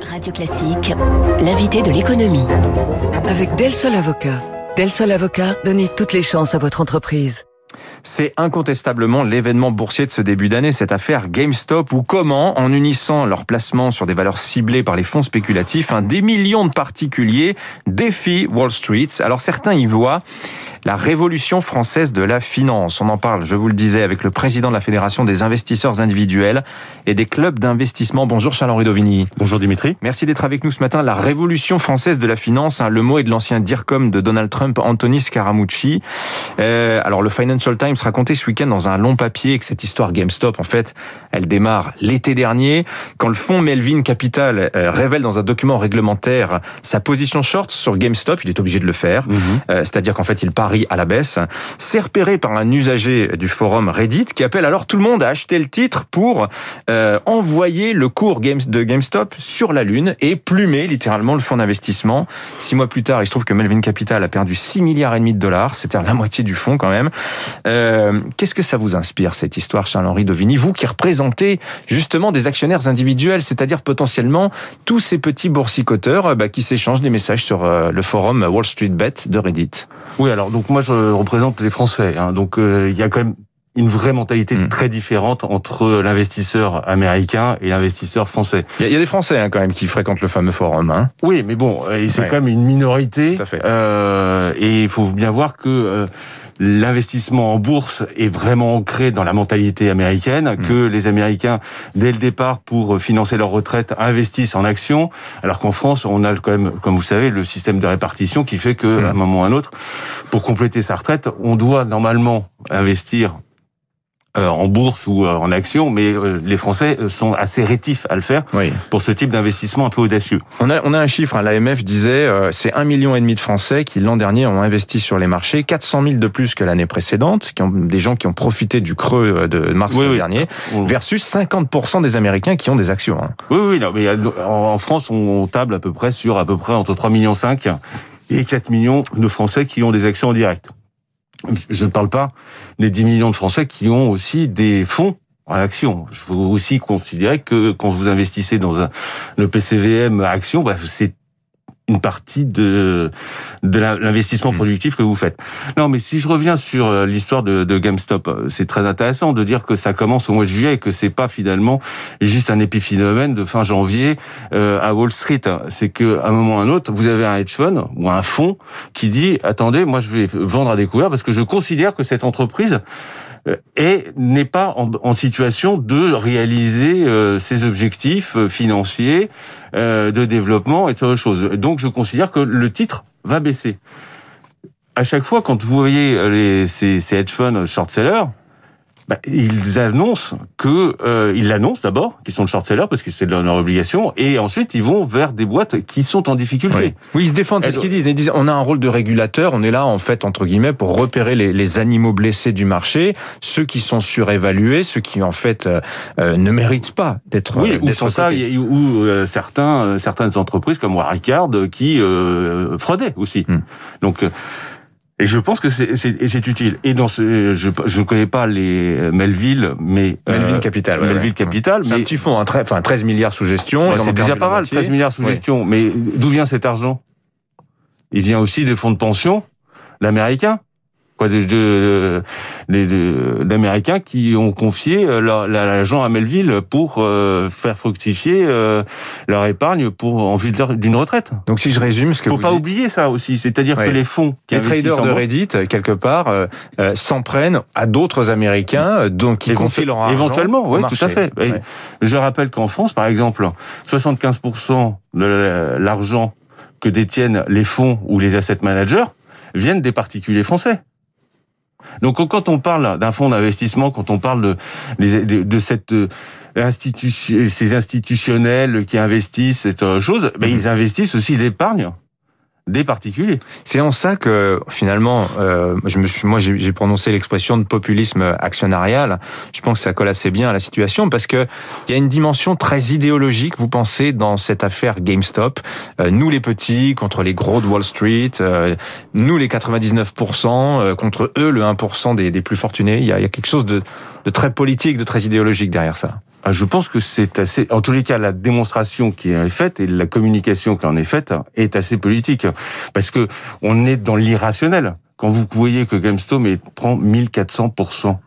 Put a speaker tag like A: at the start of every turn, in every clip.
A: Radio Classique, l'invité de l'économie.
B: Avec Del Sol Avocat. Del Sol Avocat, donnez toutes les chances à votre entreprise.
C: C'est incontestablement l'événement boursier de ce début d'année, cette affaire GameStop, ou comment, en unissant leurs placements sur des valeurs ciblées par les fonds spéculatifs, un des millions de particuliers défient Wall Street. Alors certains y voient la révolution française de la finance. On en parle, je vous le disais, avec le président de la Fédération des investisseurs individuels et des clubs d'investissement. Bonjour Charles-Henri Dovini.
D: Bonjour Dimitri.
C: Merci d'être avec nous ce matin. La révolution française de la finance, hein, le mot est de l'ancien DIRCOM de Donald Trump, Anthony Scaramucci. Euh, alors le Financial Times racontait ce week-end dans un long papier que cette histoire GameStop, en fait, elle démarre l'été dernier, quand le fonds Melvin Capital euh, révèle dans un document réglementaire sa position short sur GameStop, il est obligé de le faire. Mhm. Euh, c'est-à-dire qu'en fait, il parie à la baisse, c'est repéré par un usager du forum Reddit qui appelle alors tout le monde à acheter le titre pour euh, envoyer le cours de GameStop sur la Lune et plumer littéralement le fonds d'investissement. Six mois plus tard, il se trouve que Melvin Capital a perdu 6 milliards et demi de dollars, c'était la moitié du fonds quand même. Euh, Qu'est-ce que ça vous inspire cette histoire, Charles-Henri Dovini, vous qui représentez justement des actionnaires individuels, c'est-à-dire potentiellement tous ces petits boursicoteurs euh, bah, qui s'échangent des messages sur le forum Wall Street Bet de Reddit?
D: Oui, alors donc moi je représente les Français, hein, donc euh, il y a quand même une vraie mentalité hmm. très différente entre l'investisseur américain et l'investisseur français.
C: Il y, a des Français hein, quand même qui fréquentent le fameux forum. Hein.
D: Oui, mais bon, euh, c'est quand même une minorité.
C: Tout à fait.
D: Euh, et il faut bien voir que euh, l'investissement en bourse est vraiment ancré dans la mentalité américaine, hmm. que les Américains, dès le départ, pour financer leur retraite, investissent en actions, alors qu'en France, on a quand même, comme vous savez, le système de répartition qui fait que, à un moment ou à un autre, pour compléter sa retraite, on doit normalement investir en bourse ou euh, en action, mais euh, les Français sont assez rétifs à le faire pour ce type d'investissement un peu audacieux.
C: On a, on a un chiffre, hein, l'AMF disait, c'est un million et demi de Français qui l'an dernier ont investi sur les marchés, 400 000 de plus que l'année précédente, qui ont, des gens qui ont profité du creux de mars dernier, versus 50% des Américains qui ont des actions. Hein.
D: Oui, oui, non, mais en France, on table à peu près sur à peu près entre 3,5 millions et 4 millions de Français qui ont des actions en direct. Je ne parle pas des 10 millions de Français qui ont aussi des fonds en action. Il faut aussi considérer que quand vous investissez dans le PCVM action, bah, c'est une partie de de l'investissement mmh. productif que vous faites. Non, mais si je reviens sur euh, l'histoire de, de, GameStop, euh, c'est très intéressant de dire que ça commence au mois de juillet et que c'est pas finalement juste un épiphénomène de fin janvier euh, à Wall Street. C'est que à un moment ou à un autre, vous avez un hedge fund ou un fonds qui dit attendez, moi je vais vendre à découvert parce que je considère que cette entreprise et n'est pas en, situation de réaliser ses objectifs financiers euh, de développement et autre chose. Donc je considère que le titre va baisser. À chaque fois, quand vous voyez les, ces, ces hedge funds short sellers, bah, ils annoncent que euh, ils l'annoncent d'abord qu'ils sont le short seller parce que c'est leur obligation et ensuite ils vont vers des boîtes qui sont en difficulté.
C: Oui, ils se défendent, c'est ce qu'ils disent. Ils disent on a un rôle de régulateur, on est là en fait entre guillemets pour repérer les, les animaux blessés du marché, ceux qui sont surévalués, ceux qui en fait euh, euh ne méritent pas d'être
D: Oui, ou sans ça ou euh, certains euh, certaines entreprises comme Waricard qui fraudaient aussi. Hmm. Donc et je pense que c'est utile. Et dans ce, je je connais pas les Melville, mais
C: Melville euh, Capital,
D: ouais, Melville Capital,
C: c'est un petit fonds, enfin 13 milliards sous gestion.
D: c'est déjà pas mal, 13 milliards sous gestion. Mais d'où vient cet argent? Il vient aussi des fonds de pension, l'américain quoi, de, d'Américains qui ont confié euh, l'argent à Melville pour euh, faire fructifier euh, leur épargne pour en vue d'une retraite.
C: Donc si je résume ce que
D: faut
C: vous
D: pas
C: dites...
D: oublier ça aussi, c'est-à-dire que les fonds,
C: qui les traders de Reddit quelque part s'en prennent à d'autres Américains donc qui confient leur argent
D: éventuellement, oui, tout à fait. Je rappelle qu'en France, par exemple, 75% de l'argent que détiennent les fonds ou les asset managers viennent des particuliers français. Donc quand on parle d'un fonds d'investissement, quand on parle de, de, cette euh, institution, ces institutionnels qui investissent cette chose, ben, ils investissent aussi l'épargne des particuliers.
C: C'est en ça que finalement, euh, je me suis, moi j'ai prononcé l'expression de populisme actionnarial. Je pense que ça colle assez bien à la situation parce que il y a une dimension très idéologique. Vous pensez dans cette affaire GameStop, euh, nous les petits contre les gros de Wall Street, euh, nous les 99% euh, contre eux le 1% des, des plus fortunés. Il y, a, y a quelque chose de, de très politique, de très idéologique derrière ça.
D: Ah, je pense que c'est assez. En tous les cas, la démonstration qui est faite et la communication qui en est faite est assez politique, parce que on est dans l'irrationnel. Quand vous voyez que GameStop prend 1400%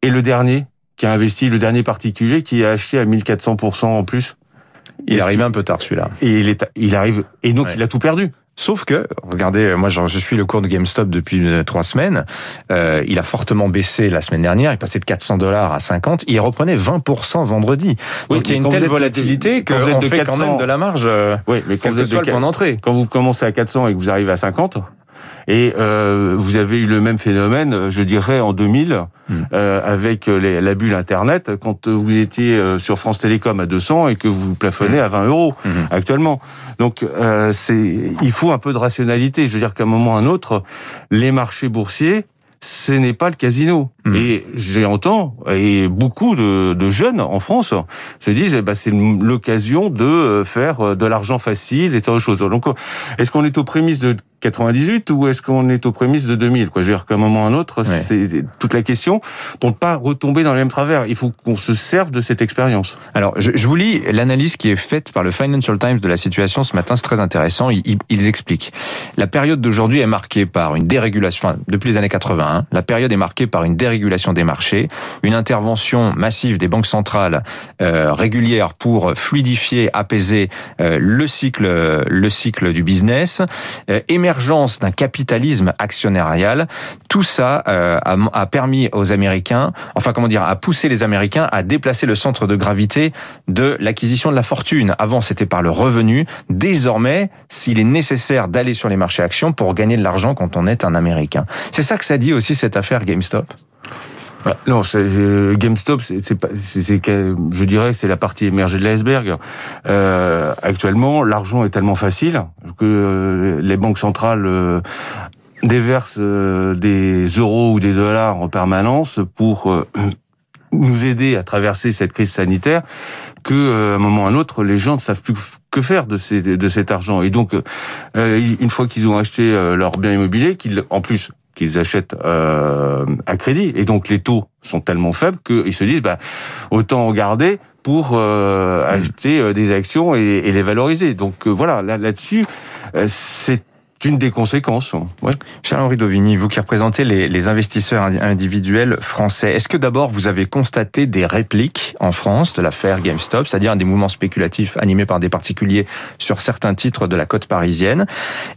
D: et le dernier qui a investi, le dernier particulier qui a acheté à 1400% en plus.
C: Il est arrivé un peu tard celui-là.
D: Et il est, il arrive et donc il a tout perdu.
C: Sauf que, regardez, moi je suis le cours de GameStop depuis euh, trois semaines. Euh, il a fortement baissé la semaine dernière. Il passé de 400 dollars à 50. Il reprenait 20% vendredi. Donc il y a une telle volatilité qu'on fait quand même de la marge. Euh, oui, mais quand vous êtes le point d'entrée.
D: Quand vous commencez à 400 et que vous arrivez à 50, et euh, vous avez eu le même phénomène, je dirais, en 2000, hmm. euh, avec les, la bulle Internet, quand vous étiez euh, sur France Télécom à 200 et que vous plafonnez hmm. à 20 euros hmm. actuellement. Donc, euh, c'est, il faut un peu de rationalité. Je veux dire qu'à un moment ou à un autre, les marchés boursiers, ce n'est pas le casino. Hmm. Et j'entends, et beaucoup de, de, jeunes en France se disent, eh ben, c'est l'occasion de faire de l'argent facile et tant de choses. Donc, est-ce qu'on est aux prémices de 98 ou est-ce qu'on est aux prémices de 2000 quoi? Je veux dire qu'à un moment ou à un autre, c'est toute la question pour ne pas retomber dans le même travers. Il faut qu'on se serve de cette expérience.
C: Alors, je, je, vous lis l'analyse qui est faite par le Financial Times de la situation ce matin. C'est très intéressant. Ils, ils, expliquent la période d'aujourd'hui est marquée par une dérégulation. Enfin, depuis les années 80, hein, la période est marquée par une dérégulation des marchés, une intervention massive des banques centrales euh, régulières pour fluidifier, apaiser euh, le cycle, le cycle du business. Euh, d'un capitalisme actionnarial, tout ça euh, a, a, permis aux Américains, enfin comment dire, a poussé les Américains à déplacer le centre de gravité de l'acquisition de la fortune. Avant, c'était par le revenu. Désormais, s'il est nécessaire d'aller sur les marchés actions pour gagner de l'argent quand on est un Américain. C'est ça que ça dit aussi cette affaire GameStop?
D: Bah, non, euh, GameStop, c'est je dirais, c'est la partie émergée de l'iceberg. Euh, actuellement, l'argent est tellement facile que euh, les banques centrales euh, déversent des euros ou des dollars en permanence pour nous aider à traverser cette crise sanitaire que à un moment ou à un autre les gens ne savent plus que faire de cet argent et donc une fois qu'ils ont acheté leur bien immobilier qu'ils en plus qu'ils achètent euh, à crédit. Et donc les taux sont tellement faibles qu'ils se disent bah, autant garder pour euh, acheter euh, des actions et, et, les valoriser. Donc euh, voilà, là-dessus, là c'est une des conséquences.
C: Ouais. Charles-Henri Dovigny, vous qui représentez les, les, investisseurs individuels français, est-ce que d'abord vous avez constaté des répliques en France de l'affaire GameStop, c'est-à-dire des mouvements spéculatifs animés par des particuliers sur certains titres de la côte parisienne?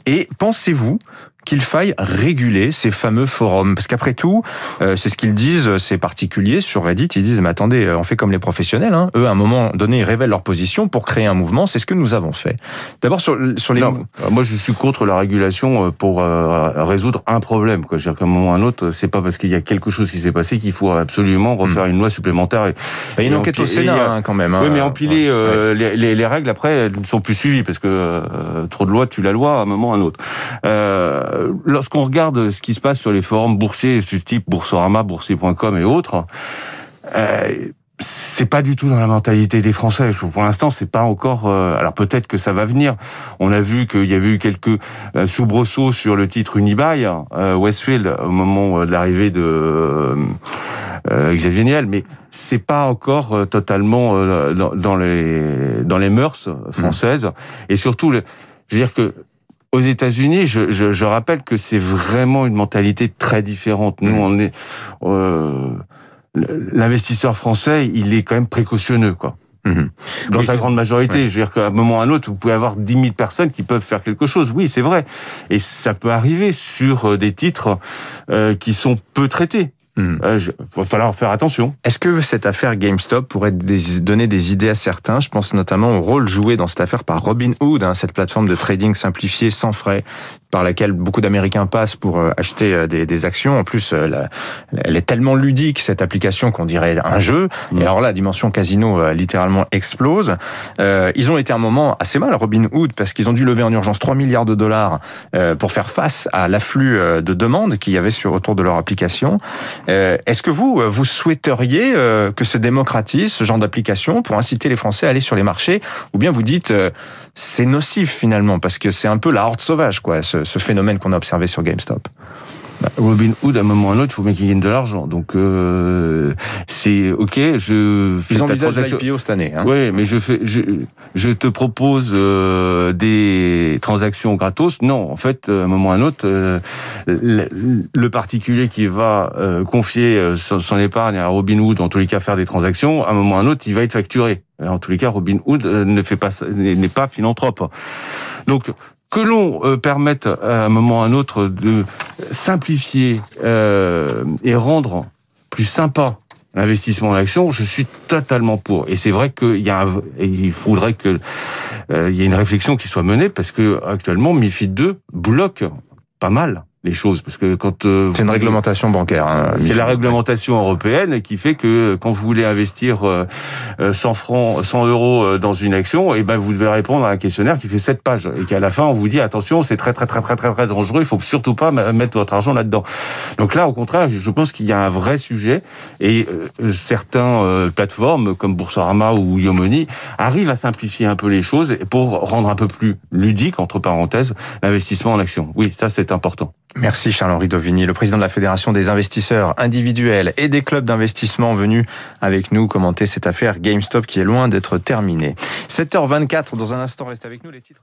C: Et pensez-vous qu'il faille réguler ces fameux forums. Parce qu'après tout, euh, c'est ce qu'ils disent, ces particuliers sur Reddit, ils disent, mais attendez, euh, on fait comme les professionnels. Hein. Eux, à un moment donné, ils révèlent leur position pour créer un mouvement. C'est ce que nous avons fait. D'abord, sur, sur les... Non,
D: moi, je suis contre la régulation euh, pour résoudre un problème. Quoi. Je veux dire qu'à un moment ou à un autre, c'est pas parce qu'il y a quelque chose qui s'est passé qu'il faut absolument hmm. refaire une loi supplémentaire.
C: il y a une enquête au Sénat, hein, quand même. Hein.
D: Oui, mais empiler les, les, les, règles, après, elles ne sont plus suivies, parce que trop de lois tue la loi à un moment ou à un autre. Euh, euh, lorsqu'on regarde ce qui se passe sur les forums boursiers, ce type Boursorama, boursier.com et autres, euh, c'est pas du tout dans la mentalité des Français. Pour l'instant, c'est pas encore. Euh, alors peut-être que ça va venir. On a vu qu'il y avait eu quelques euh, soubresauts sur le titre Unibail, euh, Westfield, au moment de l'arrivée de Xavier Niel, mais c'est pas encore totalement dans, les dans les mœurs françaises. Mmh. Et surtout, je veux dire que aux États-Unis, je, je, je, rappelle que c'est vraiment une mentalité très différente. Nous, mmh. on est euh, l'investisseur français, il est quand même précautionneux, quoi. Mmh. Dans sa grande majorité, je veux dire qu'à un moment ou à un autre, vous pouvez avoir 10 000 personnes qui peuvent faire quelque chose. Oui, c'est vrai. Et ça peut arriver sur euh, des titres euh, qui sont peu traités. Il euh, va falloir faire attention.
C: Est-ce que cette affaire GameStop pourrait donner des idées à certains? Je pense notamment au rôle joué dans cette affaire par Robinhood, hein, cette plateforme de trading simplifiée sans frais par laquelle beaucoup d'Américains passent pour euh, acheter euh, des, des actions. En plus, euh, elle est tellement ludique cette application qu'on dirait un jeu. Et alors là, la dimension casino littéralement explose. Euh, ils ont été un moment assez mal, Robin Hood, parce qu'ils ont dû lever en urgence 3 milliards de dollars pour faire face à l'afflux de demandes qu'il y avait sur autour de leur application. Est-ce que vous, vous souhaiteriez que se démocratise ce genre d'application pour inciter les Français à aller sur les marchés, ou bien vous dites c'est nocif finalement parce que c'est un peu la horde sauvage, quoi, ce, ce phénomène qu'on a observé sur GameStop.
D: Bah, Robin Hood, à un moment ou à un autre, il faut bien qu'il gagne de l'argent. Donc euh, c'est ok. Je
C: fais Ils envisagent l'IPO cette année. Hein.
D: Oui, mais je fais, je, je te propose euh, des transactions gratos. Non, en fait, à un moment ou à un autre, euh, le, particulier qui va euh, confier euh, son, son, épargne à Robin Hood, en tous les cas faire des transactions, à un moment ou à un autre, il va être facturé. En tous les cas, Robin Hood ne fait pas n'est pas philanthrope. Donc que l'on euh, permette à un moment ou à un autre de simplifier euh, et rendre plus sympa l'investissement en action, je suis totalement pour. Et c'est vrai qu'il y a il faudrait que euh, il y ait une réflexion qui soit menée parce que actuellement MiFID 2 bloque pas mal les choses parce que quand
C: euh, c'est une réglementation bancaire hein,
D: c'est la réglementation européenne qui fait que quand vous voulez investir 100 euh, euh, francs 100 euros dans une action et eh ben vous devez répondre à un questionnaire qui fait 7 pages et qu'à la fin on vous dit attention c'est très très très très très très dangereux il faut surtout pas mettre votre argent là-dedans. Donc là au contraire je pense qu'il y a un vrai sujet et certains plateformes comme Boursorama ou Yomoni arrivent à simplifier un peu les choses pour rendre un peu plus ludique entre parenthèses l'investissement en action. Oui ça c'est important
C: Merci Charles-Henri Dovigny, le président de la Fédération des investisseurs individuels et des clubs d'investissement venu avec nous commenter cette affaire GameStop qui est loin d'être terminée. 7h24, dans un instant, reste avec nous les titres